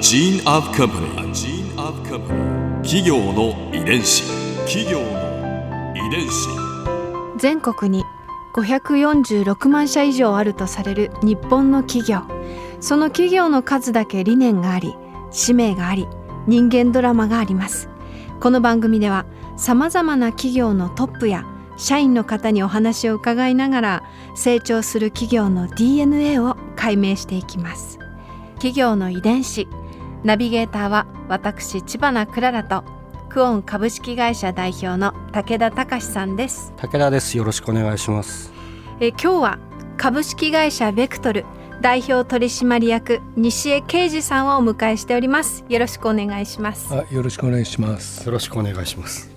gene of company. A gene of company. 企業の遺伝子。企業の遺伝子。全国に546万社以上あるとされる日本の企業その企業の数だけ理念があり使命があり人間ドラマがありますこの番組ではさまざまな企業のトップや社員の方にお話を伺いながら成長する企業の DNA を解明していきます企業の遺伝子ナビゲーターは私千葉なクララとクオン株式会社代表の武田隆さんです。武田です。よろしくお願いします。え今日は株式会社ベクトル代表取締役西江啓二さんをお迎えしております。よろしくお願いします。あよろしくお願いします。よろしくお願いします。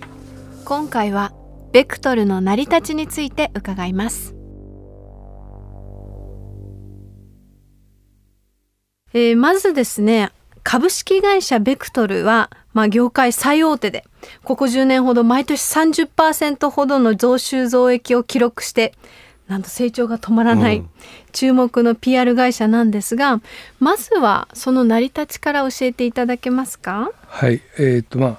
今回はベクトルの成り立ちについて伺います。えー、まずですね株式会社ベクトルは、まあ、業界最大手でここ10年ほど毎年30%ほどの増収増益を記録してなんと成長が止まらない、注目の PR 会社なんですがまずはその成り立ちから教えていただけますか？はい。えー、っとまあ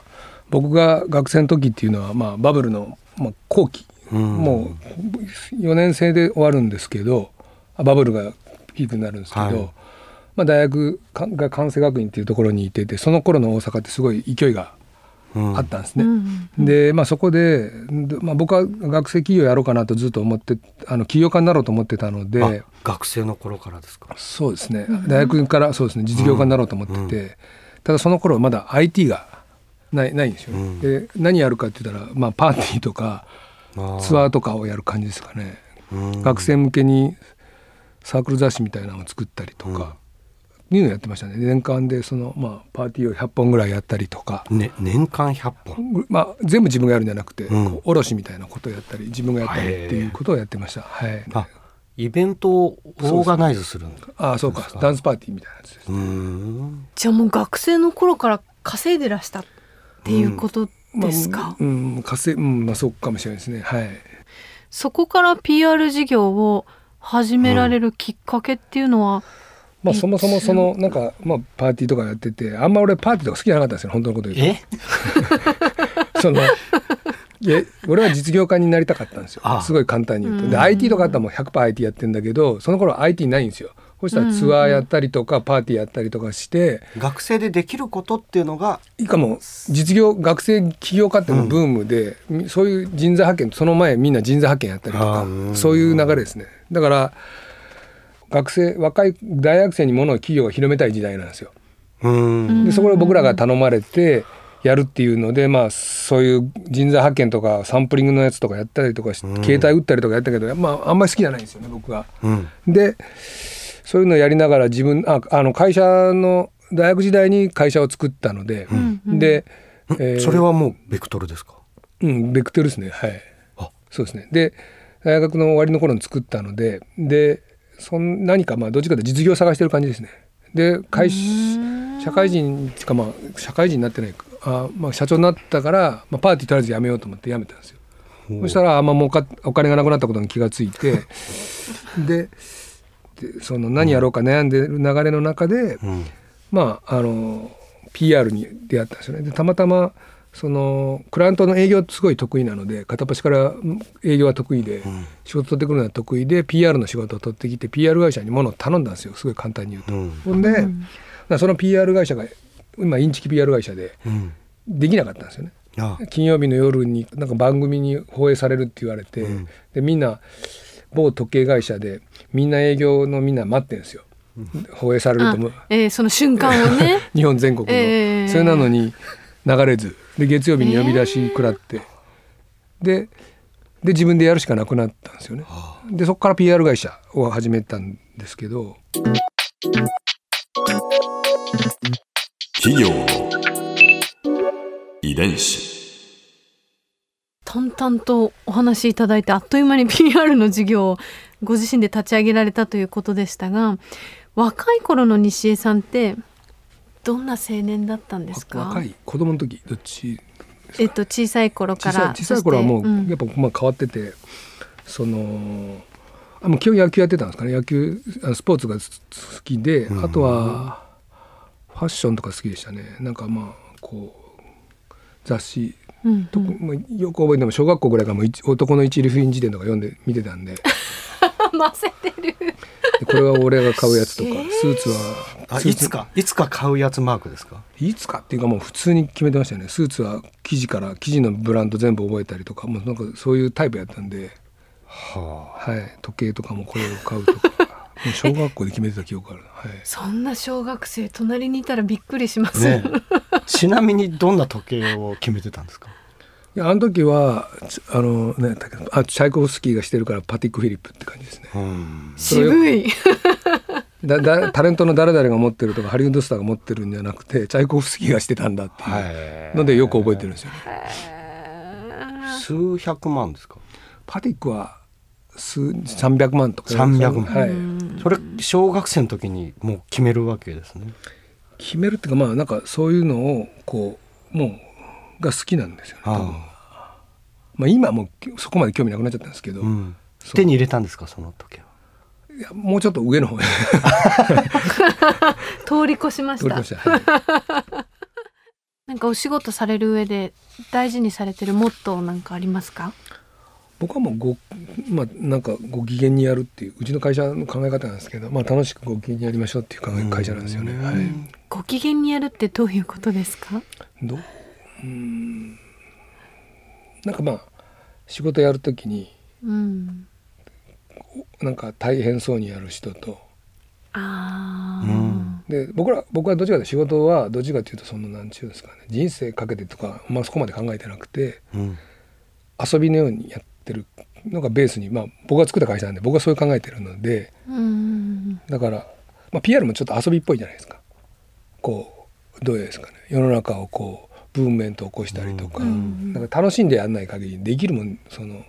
僕が学生の時っていうのは、まあ、バブルの、まあ、後期、うん、もう4年生で終わるんですけどバブルがピークになるんですけど、はいまあ、大学が関西学院っていうところにいててその頃の大阪ってすごい勢いがあったんですね。うんで、まあ、そこで、まあ、僕は学生企業やろうかなとずっと思ってあの起業家になろうと思ってたので学生の頃からですか？そうですね。大学からそうですね実業家になろうと思ってて、うん、ただその頃まだ IT がないないんですよ、ね、で何やるかって言ったら、まあ、パーティーとかツアーとかをやる感じですかね。学生向けにサークル雑誌みたいなのを作ったりとか、いうのやってましたね。年間でその、まあ、パーティーを100本ぐらいやったりとか、ね、年間100本、まあ、全部自分がやるんじゃなくて、うん、卸みたいなことをやったり自分がやったりっていうことをやってました。はい、あイベントをオーガナイズするんああそうか。ダンスパーティーみたいなやつです、ね、じゃあもう学生の頃から稼いでらしたっていうことですか、うん、まあ、うん、稼うん。まあそうかもしれないですね。はい。そこから PR 事業を始められるきっかけっていうのは、うんまあ、そもそもそのなんか、まあ、パーティーとかやっててあんま俺パーティーとか好きじゃなかったんですよ本当のこと言うと。そのいや俺は実業家になりたかったんですよ。すごい簡単に言うと。で IT とかあったらもう 100%IT やってんだけどその頃 IT ないんですよ。そしたらツアーやったりとかパーティーやったりとかして。学生でできることっていうのがいいかも。実業学生起業家っていうのブームで、うん、そういう人材派遣その前みんな人材派遣やったりとかそういう流れですね。だから学生若い大学生にものを企業が広めたい時代なんですよ。でそこで僕らが頼まれてやるっていうのでまあそういう人材派遣とかサンプリングのやつとかやったりとか携帯打ったりとかやったけど、まあ、あんまり好きじゃないんですよね僕が。うん、でそういうのをやりながら自分ああの会社の大学時代に会社を作ったので、うん、で、えー、それはもうベクトルですか？うんベクトルですねはい。そうですね。で大学の終わりの頃に作ったのででそん何かまあどっちかと実業を探してる感じですね。で会社会人かまあ社会人になってないあ、まあ、社長になったから、まあ、パーティーとりあえずやめようと思ってやめたんですよ。そしたらあんまもうかお金がなくなったことに気がついてでその何やろうか悩んでる流れの中で、うん、まああの PR に出会ったんですよね。でたまたまそのクライアントの営業すごい得意なので片っ端から営業は得意で、仕事取ってくるのは得意で PR の仕事を取ってきて PR 会社に物を頼んだんですよ。すごい簡単に言うと。うん、ほんで、うん、その PR 会社が今インチキ PR 会社でできなかったんですよね。金曜日の夜になんか番組に放映されるって言われて、うん、でみんな某時計会社でみんな営業のみんな待ってるんですよ。放映されると思う、えー、その瞬間をね。日本全国の、えー、それなのに流れず。で月曜日に呼び出し食らって、でで自分でやるしかなくなったんですよね。でそこから PR 会社を始めたんですけど。企業。遺伝子。淡々とお話しいただいてあっという間に PR の事業をご自身で立ち上げられたということでしたが若い頃の西江さんってどんな青年だったんですか？若い子供の時どっちえっと小さい頃から小さい頃はもう、やっぱまあ変わっててそのあもう基本野球やってたんですかね？野球スポーツが好きで、うん、あとはファッションとか好きでしたね。なんかまあこう雑誌うんと、まあ、よく覚えても小学校ぐらいからもう一男の一理不尽辞典とか読んで見てたんで。で 混ぜてる。これは俺が買うやつとか、えー。スーツはあいつかいつか買うやつマークですか？いつかっていうかもう普通に決めてましたよね。スーツは生地から生地のブランド全部覚えたりとかもうなんかそういうタイプやったんで、ははい、時計とかもこれを買うとか。もう小学校で決めてた記憶ある、はい、そんな小学生隣にいたらびっくりしまあす、ねちなみにどんな時計を決めてたんですか？いやあの時はちあのねだけどあチャイコフスキーがしてるからパティック・フィリップって感じですね。うん。渋いだだタレントの誰々が持ってるとかハリウッドスターが持ってるんじゃなくてチャイコフスキーがしてたんだっていう。のでよく覚えてるんですよ。ね数百万ですか？パティックは数300万とか。300万。はい、それ小学生の時にもう決めるわけですね。決めるっていうかまあなんかそういうのをこうもうが好きなんですよね。まあ今はもうそこまで興味なくなっちゃったんですけど、うん。手に入れたんですかその時は？いやもうちょっと上の方。へ 通り越しました。した、はい。なんかお仕事される上で大事にされてるモットーなんかありますか？僕はもうごまあなんかご機嫌にやるっていううちの会社の考え方なんですけど、まあ、楽しくご機嫌にやりましょうっていう考え会社なんですよね。うんはい、ご機嫌にやるってどういうことですか？どう？うーん。なんかまあ仕事やるときにうんなんか大変そうにやる人と。ああ、うん。で僕ら僕はどっちかというと仕事はどっちかというとそのなんちゅうんですかね。人生かけてとか、まあ、そこまで考えてなくてうん。遊びのようにやってるのがベースに、まあ、僕が作った会社なんで僕はそういう考えてるのでうん。だから、まあ、PR もちょっと遊びっぽいじゃないですか。こうどうですかね。世の中をこうブームメント起こしたりとか,、うん。なんか楽しんでやんない限りできるもんそのうん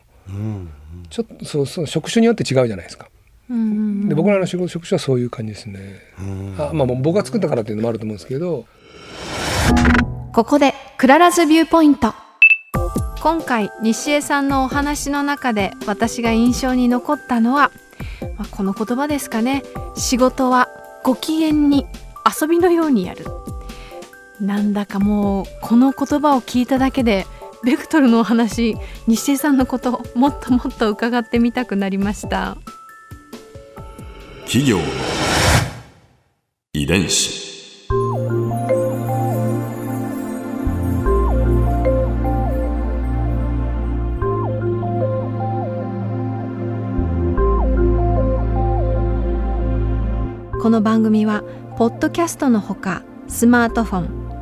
ちょっとそうそう職種によって違うじゃないですか。うんで僕らの仕事職種はそういう感じですね。うん。あまあ僕が作ったからっていうのもあると思うんですけど。ここで Clara's Viewpoint。今回西江さんのお話の中で私が印象に残ったのは、まあ、この言葉ですかね。仕事はご機嫌に遊びのようにやる。なんだかもうこの言葉を聞いただけでベクトルのお話西江さんのこともっともっと伺ってみたくなりました。企業の遺伝子。この番組はポッドキャストのほかスマートフォン